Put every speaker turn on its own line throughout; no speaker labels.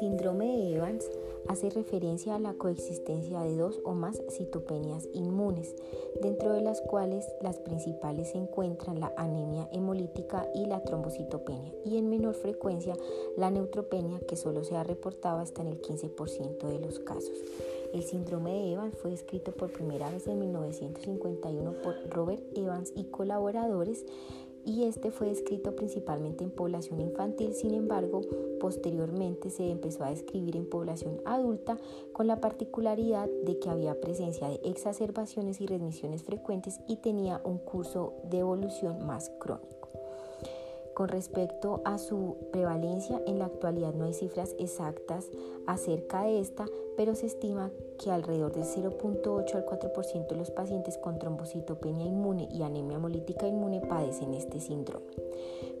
síndrome de Evans hace referencia a la coexistencia de dos o más citopenias inmunes, dentro de las cuales las principales se encuentran la anemia hemolítica y la trombocitopenia, y en menor frecuencia la neutropenia, que solo se ha reportado hasta en el 15% de los casos. El síndrome de Evans fue descrito por primera vez en 1951 por Robert Evans y colaboradores y este fue descrito principalmente en población infantil, sin embargo, posteriormente se empezó a describir en población adulta con la particularidad de que había presencia de exacerbaciones y remisiones frecuentes y tenía un curso de evolución más crónico. Con respecto a su prevalencia, en la actualidad no hay cifras exactas acerca de esta, pero se estima que alrededor del 0.8 al 4% de los pacientes con trombocitopenia inmune y anemia hemolítica inmune padecen este síndrome.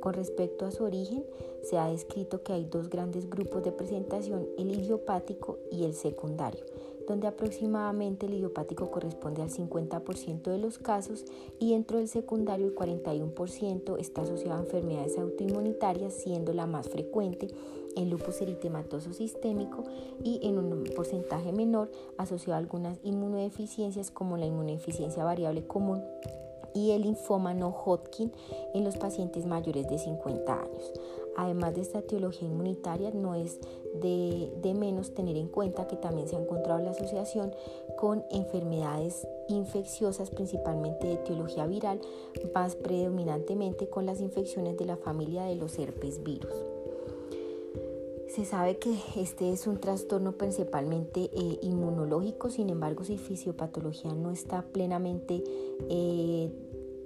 Con respecto a su origen, se ha descrito que hay dos grandes grupos de presentación, el idiopático y el secundario donde aproximadamente el idiopático corresponde al 50% de los casos y dentro del secundario el 41% está asociado a enfermedades autoinmunitarias, siendo la más frecuente el lupus eritematoso sistémico y en un porcentaje menor asociado a algunas inmunodeficiencias como la inmunodeficiencia variable común y el linfoma no Hodgkin en los pacientes mayores de 50 años. Además de esta etiología inmunitaria, no es de, de, menos tener en cuenta que también se ha encontrado la asociación con enfermedades infecciosas, principalmente de etiología viral, más predominantemente con las infecciones de la familia de los herpes virus. Se sabe que este es un trastorno principalmente eh, inmunológico, sin embargo su fisiopatología no está plenamente eh,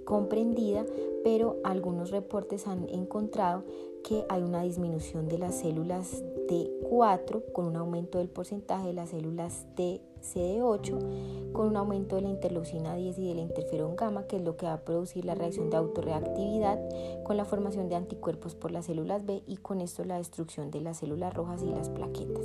comprendida, pero algunos reportes han encontrado que hay una disminución de las células T4 con un aumento del porcentaje de las células T CD8 con un aumento de la interleucina 10 y de la interferón gamma, que es lo que va a producir la reacción de autorreactividad con la formación de anticuerpos por las células B y con esto la destrucción de las células rojas y las plaquetas.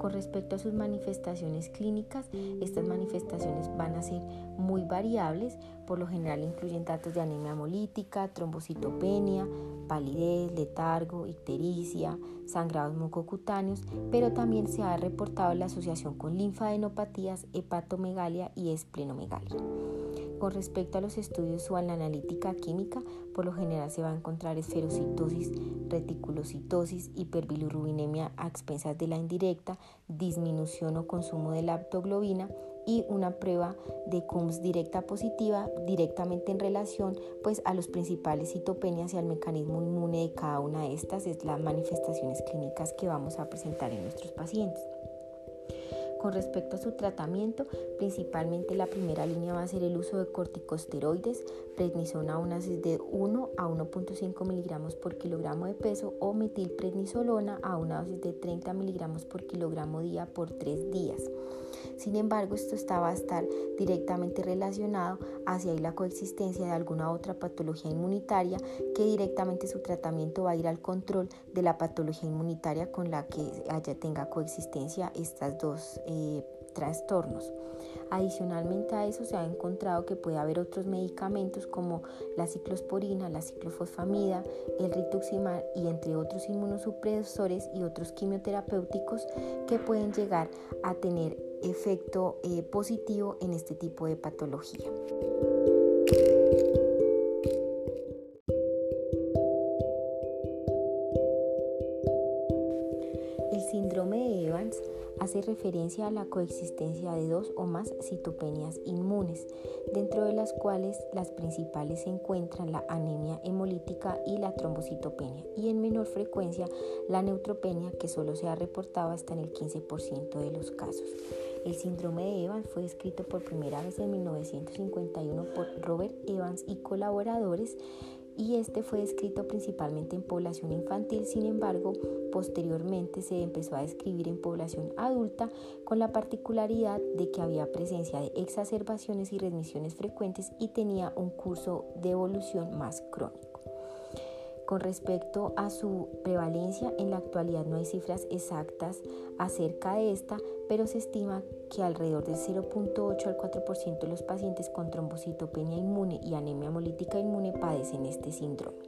Con respecto a sus manifestaciones clínicas, estas manifestaciones van a ser muy variables, por lo general incluyen datos de anemia hemolítica, trombocitopenia, palidez, letargo, ictericia, sangrados mucocutáneos, pero también se ha reportado la asociación con linfadenopatías, hepatomegalia y esplenomegalia. Con respecto a los estudios o a la analítica química, por lo general se va a encontrar esferocitosis, reticulocitosis, hiperbilirrubinemia a expensas de la indirecta, disminución o consumo de la aptoglobina y una prueba de CUMS directa positiva directamente en relación pues a los principales citopenias y al mecanismo inmune de cada una de estas es las manifestaciones clínicas que vamos a presentar en nuestros pacientes. Con respecto a su tratamiento, principalmente la primera línea va a ser el uso de corticosteroides, prednisona una dosis de 1 a 1.5 miligramos por kilogramo de peso o metilprednisolona a una dosis de 30 miligramos por kilogramo día por 3 días. Sin embargo, esto estaba a estar directamente relacionado hacia la coexistencia de alguna otra patología inmunitaria que directamente su tratamiento va a ir al control de la patología inmunitaria con la que haya tenga coexistencia estas dos eh, trastornos. Adicionalmente a eso se ha encontrado que puede haber otros medicamentos como la ciclosporina, la ciclofosfamida, el rituximab y entre otros inmunosupresores y otros quimioterapéuticos que pueden llegar a tener efecto eh, positivo en este tipo de patología. Síndrome de Evans hace referencia a la coexistencia de dos o más citopenias inmunes, dentro de las cuales las principales se encuentran la anemia hemolítica y la trombocitopenia, y en menor frecuencia la neutropenia, que solo se ha reportado hasta en el 15% de los casos. El síndrome de Evans fue descrito por primera vez en 1951 por Robert Evans y colaboradores y este fue descrito principalmente en población infantil, sin embargo, posteriormente se empezó a describir en población adulta con la particularidad de que había presencia de exacerbaciones y remisiones frecuentes y tenía un curso de evolución más crónico. Con respecto a su prevalencia, en la actualidad no hay cifras exactas acerca de esta, pero se estima que alrededor del 0.8 al 4% de los pacientes con trombocitopenia inmune y anemia hemolítica inmune padecen este síndrome.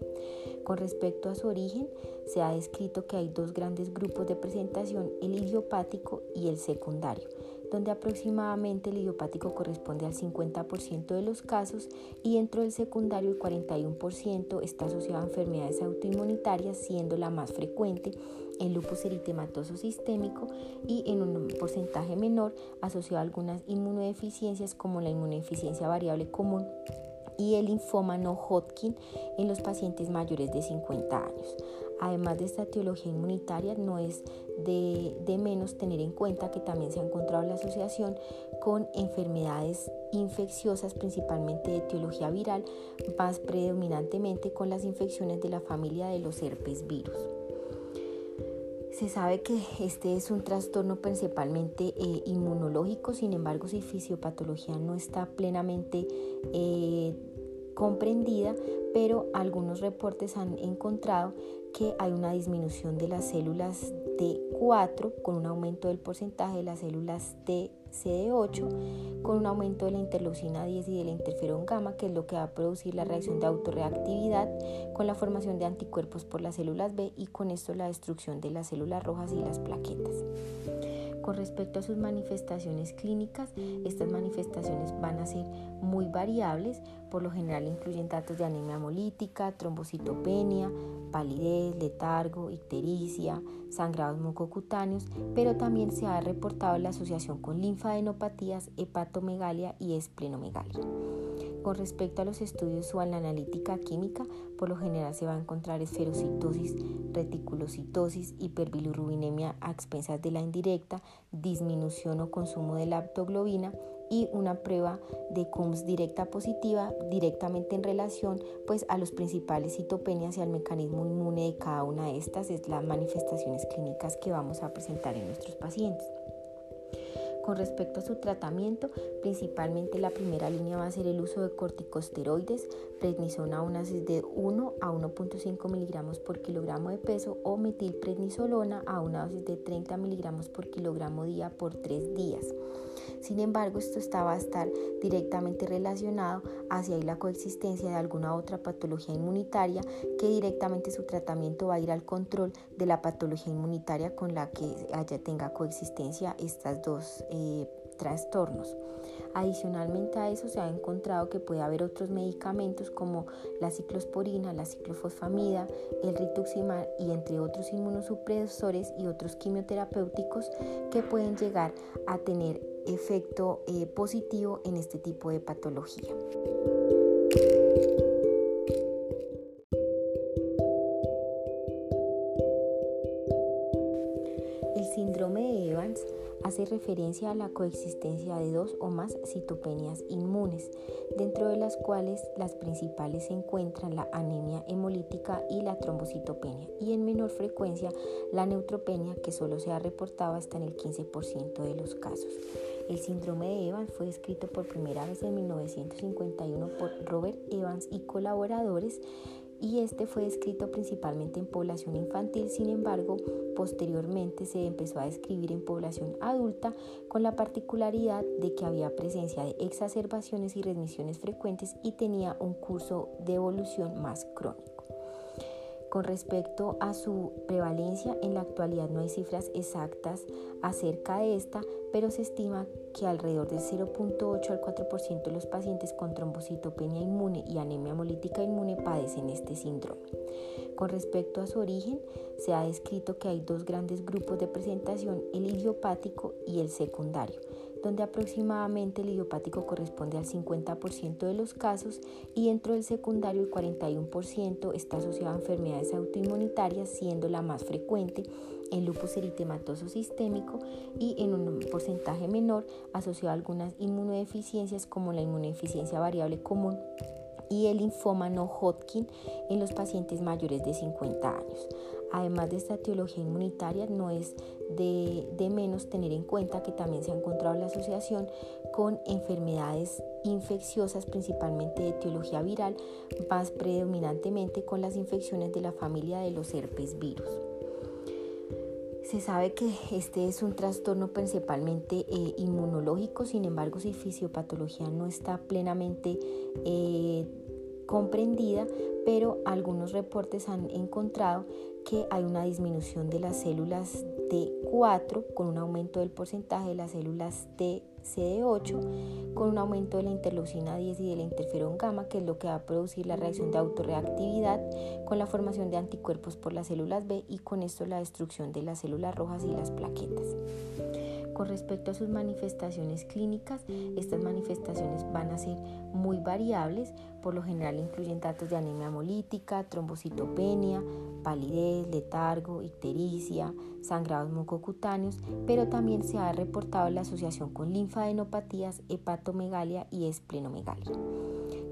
Con respecto a su origen, se ha descrito que hay dos grandes grupos de presentación, el idiopático y el secundario donde aproximadamente el idiopático corresponde al 50% de los casos y dentro del secundario el 41% está asociado a enfermedades autoinmunitarias, siendo la más frecuente el lupus eritematoso sistémico y en un porcentaje menor asociado a algunas inmunodeficiencias como la inmunodeficiencia variable común y el linfoma no Hodgkin en los pacientes mayores de 50 años. Además de esta etiología inmunitaria, no es de, menos tener en cuenta que también se ha encontrado la asociación con enfermedades infecciosas, principalmente de etiología viral, más predominantemente con las infecciones de la familia de los herpes virus. Se sabe que este es un trastorno principalmente eh, inmunológico, sin embargo, si fisiopatología no está plenamente eh, comprendida, pero algunos reportes han encontrado que hay una disminución de las células T4 con un aumento del porcentaje de las células TCD8 con un aumento de la interleucina 10 y de la interferón gamma, que es lo que va a producir la reacción de autorreactividad con la formación de anticuerpos por las células B y con esto la destrucción de las células rojas y las plaquetas. Con respecto a sus manifestaciones clínicas, estas manifestaciones van a ser muy variables, por lo general incluyen datos de anemia hemolítica, trombocitopenia, palidez, letargo, ictericia, sangrados mucocutáneos, pero también se ha reportado la asociación con linfadenopatías, hepatomegalia y esplenomegalia. Con respecto a los estudios o a la analítica química, por lo general se va a encontrar esferocitosis, reticulocitosis, hiperbilirrubinemia a expensas de la indirecta, disminución o consumo de la aptoglobina y una prueba de CUMS directa positiva directamente en relación pues a los principales citopenias y al mecanismo inmune de cada una de estas es las manifestaciones clínicas que vamos a presentar en nuestros pacientes. Con respecto a su tratamiento, principalmente la primera línea va a ser el uso de corticosteroides, prednisona a dosis de 1 a 1.5 miligramos por kilogramo de peso o metilprednisolona a una dosis de 30 miligramos por kilogramo día por 3 días. Sin embargo, esto estaba a estar directamente relacionado hacia la coexistencia de alguna otra patología inmunitaria que directamente su tratamiento va a ir al control de la patología inmunitaria con la que haya tenga coexistencia estas dos eh, trastornos. Adicionalmente a eso se ha encontrado que puede haber otros medicamentos como la ciclosporina, la ciclofosfamida, el rituximab y entre otros inmunosupresores y otros quimioterapéuticos que pueden llegar a tener efecto eh, positivo en este tipo de patología. El síndrome de Evans hace referencia a la coexistencia de dos o más citopenias inmunes, dentro de las cuales las principales se encuentran la anemia hemolítica y la trombocitopenia, y en menor frecuencia la neutropenia, que solo se ha reportado hasta en el 15% de los casos. El síndrome de Evans fue descrito por primera vez en 1951 por Robert Evans y colaboradores y este fue descrito principalmente en población infantil, sin embargo, posteriormente se empezó a describir en población adulta con la particularidad de que había presencia de exacerbaciones y readmisiones frecuentes y tenía un curso de evolución más crónico. Con respecto a su prevalencia, en la actualidad no hay cifras exactas acerca de esta, pero se estima que alrededor del 0.8 al 4% de los pacientes con trombocitopenia inmune y anemia hemolítica inmune padecen este síndrome. Con respecto a su origen, se ha descrito que hay dos grandes grupos de presentación, el idiopático y el secundario donde aproximadamente el idiopático corresponde al 50% de los casos y dentro del secundario el 41% está asociado a enfermedades autoinmunitarias, siendo la más frecuente el lupus eritematoso sistémico y en un porcentaje menor asociado a algunas inmunodeficiencias como la inmunodeficiencia variable común y el linfoma no Hodgkin en los pacientes mayores de 50 años. Además de esta etiología inmunitaria, no es de, de, menos tener en cuenta que también se ha encontrado la asociación con enfermedades infecciosas, principalmente de etiología viral, más predominantemente con las infecciones de la familia de los herpes virus. Se sabe que este es un trastorno principalmente eh, inmunológico, sin embargo, si fisiopatología no está plenamente eh, comprendida, pero algunos reportes han encontrado que hay una disminución de las células T4 con un aumento del porcentaje de las células TCD8 con un aumento de la interleucina 10 y de la interferón gamma, que es lo que va a producir la reacción de autorreactividad con la formación de anticuerpos por las células B y con esto la destrucción de las células rojas y las plaquetas. Con respecto a sus manifestaciones clínicas, estas manifestaciones van a ser muy variables, por lo general incluyen datos de anemia hemolítica, trombocitopenia, palidez, letargo, ictericia, sangrados mucocutáneos, pero también se ha reportado la asociación con linfadenopatías, hepatomegalia y esplenomegalia.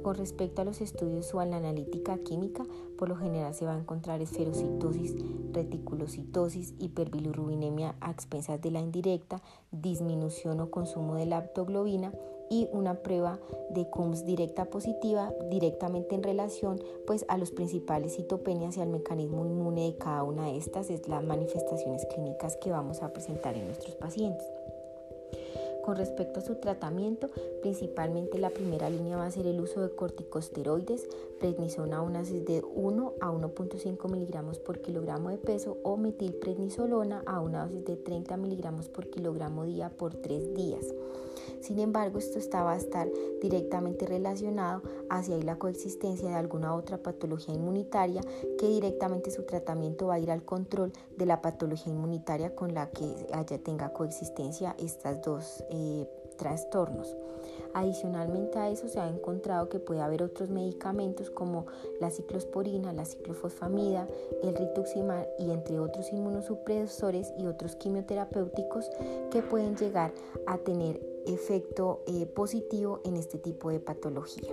Con respecto a los estudios o a la analítica química, por lo general se va a encontrar esferocitosis, reticulocitosis, hiperbilirrubinemia a expensas de la indirecta, disminución o consumo de la aptoglobina y una prueba de CUMS directa positiva directamente en relación pues a los principales citopenias y al mecanismo inmune de cada una de estas es las manifestaciones clínicas que vamos a presentar en nuestros pacientes. Con respecto a su tratamiento, principalmente la primera línea va a ser el uso de corticosteroides, prednisona a una dosis de 1 a 1.5 miligramos por kilogramo de peso o metilprednisolona a una dosis de 30 miligramos por kilogramo día por 3 días. Sin embargo, esto estaba a estar directamente relacionado hacia la coexistencia de alguna otra patología inmunitaria que directamente su tratamiento va a ir al control de la patología inmunitaria con la que haya tenga coexistencia estas dos eh, trastornos. Adicionalmente a eso se ha encontrado que puede haber otros medicamentos como la ciclosporina, la ciclofosfamida, el rituximab y entre otros inmunosupresores y otros quimioterapéuticos que pueden llegar a tener efecto eh, positivo en este tipo de patología.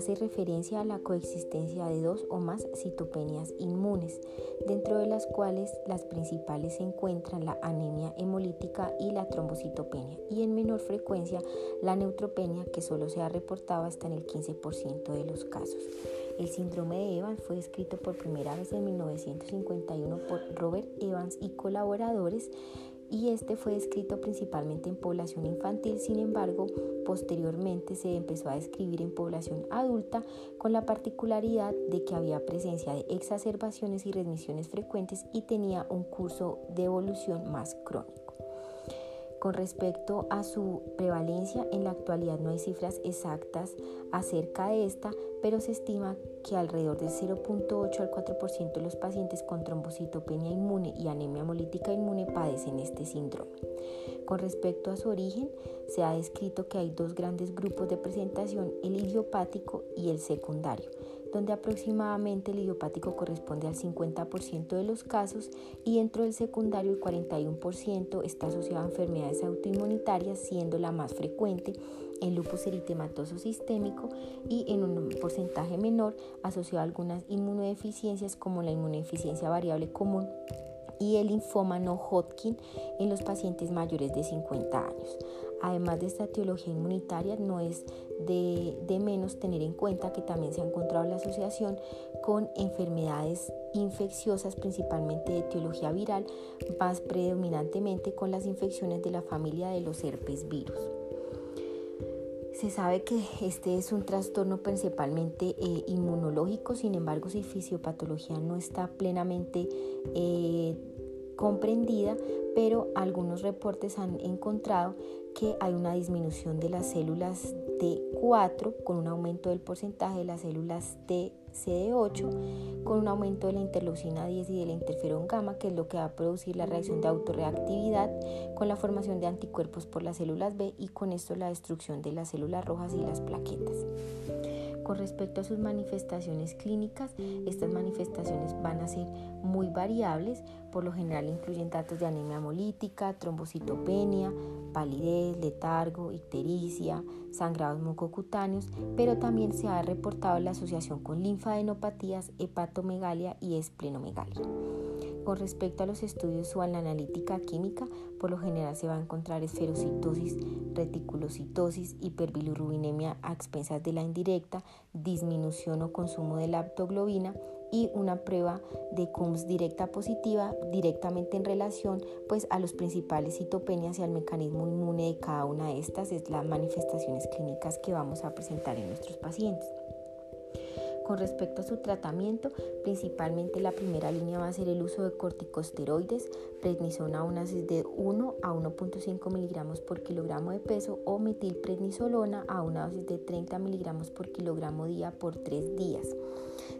Hace referencia a la coexistencia de dos o más citopenias inmunes, dentro de las cuales las principales se encuentran la anemia hemolítica y la trombocitopenia, y en menor frecuencia la neutropenia, que solo se ha reportado hasta en el 15% de los casos. El síndrome de Evans fue descrito por primera vez en 1951 por Robert Evans y colaboradores y este fue descrito principalmente en población infantil, sin embargo, posteriormente se empezó a describir en población adulta con la particularidad de que había presencia de exacerbaciones y remisiones frecuentes y tenía un curso de evolución más crónico. Con respecto a su prevalencia, en la actualidad no hay cifras exactas acerca de esta, pero se estima que alrededor del 0.8 al 4% de los pacientes con trombocitopenia inmune y anemia hemolítica inmune padecen este síndrome. Con respecto a su origen, se ha descrito que hay dos grandes grupos de presentación, el idiopático y el secundario donde aproximadamente el idiopático corresponde al 50% de los casos y dentro del secundario el 41% está asociado a enfermedades autoinmunitarias, siendo la más frecuente el lupus eritematoso sistémico y en un porcentaje menor asociado a algunas inmunodeficiencias como la inmunodeficiencia variable común y el linfoma no Hodgkin en los pacientes mayores de 50 años. Además de esta etiología inmunitaria, no es de, menos tener en cuenta que también se ha encontrado la asociación con enfermedades infecciosas, principalmente de etiología viral, más predominantemente con las infecciones de la familia de los herpes virus. Se sabe que este es un trastorno principalmente eh, inmunológico, sin embargo, si fisiopatología no está plenamente eh, comprendida, pero algunos reportes han encontrado que hay una disminución de las células T4 con un aumento del porcentaje de las células TCD8 con un aumento de la interleucina 10 y de la interferón gamma, que es lo que va a producir la reacción de autorreactividad con la formación de anticuerpos por las células B y con esto la destrucción de las células rojas y las plaquetas. Con respecto a sus manifestaciones clínicas, estas manifestaciones van a ser muy variables, por lo general incluyen datos de anemia hemolítica, trombocitopenia, palidez, letargo, ictericia, sangrados mucocutáneos, pero también se ha reportado la asociación con linfadenopatías, hepatomegalia y esplenomegalia. Con respecto a los estudios o a la analítica química, por lo general se va a encontrar esferocitosis, reticulocitosis, hiperbilirrubinemia a expensas de la indirecta, disminución o consumo de la aptoglobina y una prueba de CUMS directa positiva directamente en relación pues a los principales citopenias y al mecanismo inmune de cada una de estas es las manifestaciones clínicas que vamos a presentar en nuestros pacientes. Con respecto a su tratamiento, principalmente la primera línea va a ser el uso de corticosteroides, prednisona a una dosis de 1 a 1.5 miligramos por kilogramo de peso o metilprednisolona a una dosis de 30 miligramos por kilogramo día por 3 días.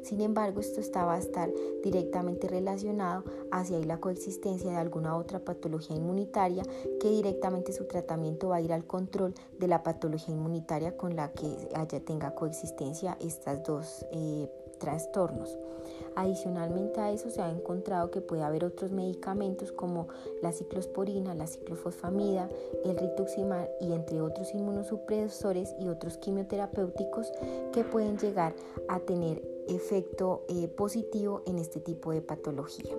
Sin embargo, esto va a estar directamente relacionado hacia la coexistencia de alguna otra patología inmunitaria que directamente su tratamiento va a ir al control de la patología inmunitaria con la que haya tenga coexistencia estas dos eh, trastornos. Adicionalmente a eso se ha encontrado que puede haber otros medicamentos como la ciclosporina, la ciclofosfamida, el rituximab y entre otros inmunosupresores y otros quimioterapéuticos que pueden llegar a tener efecto eh, positivo en este tipo de patología.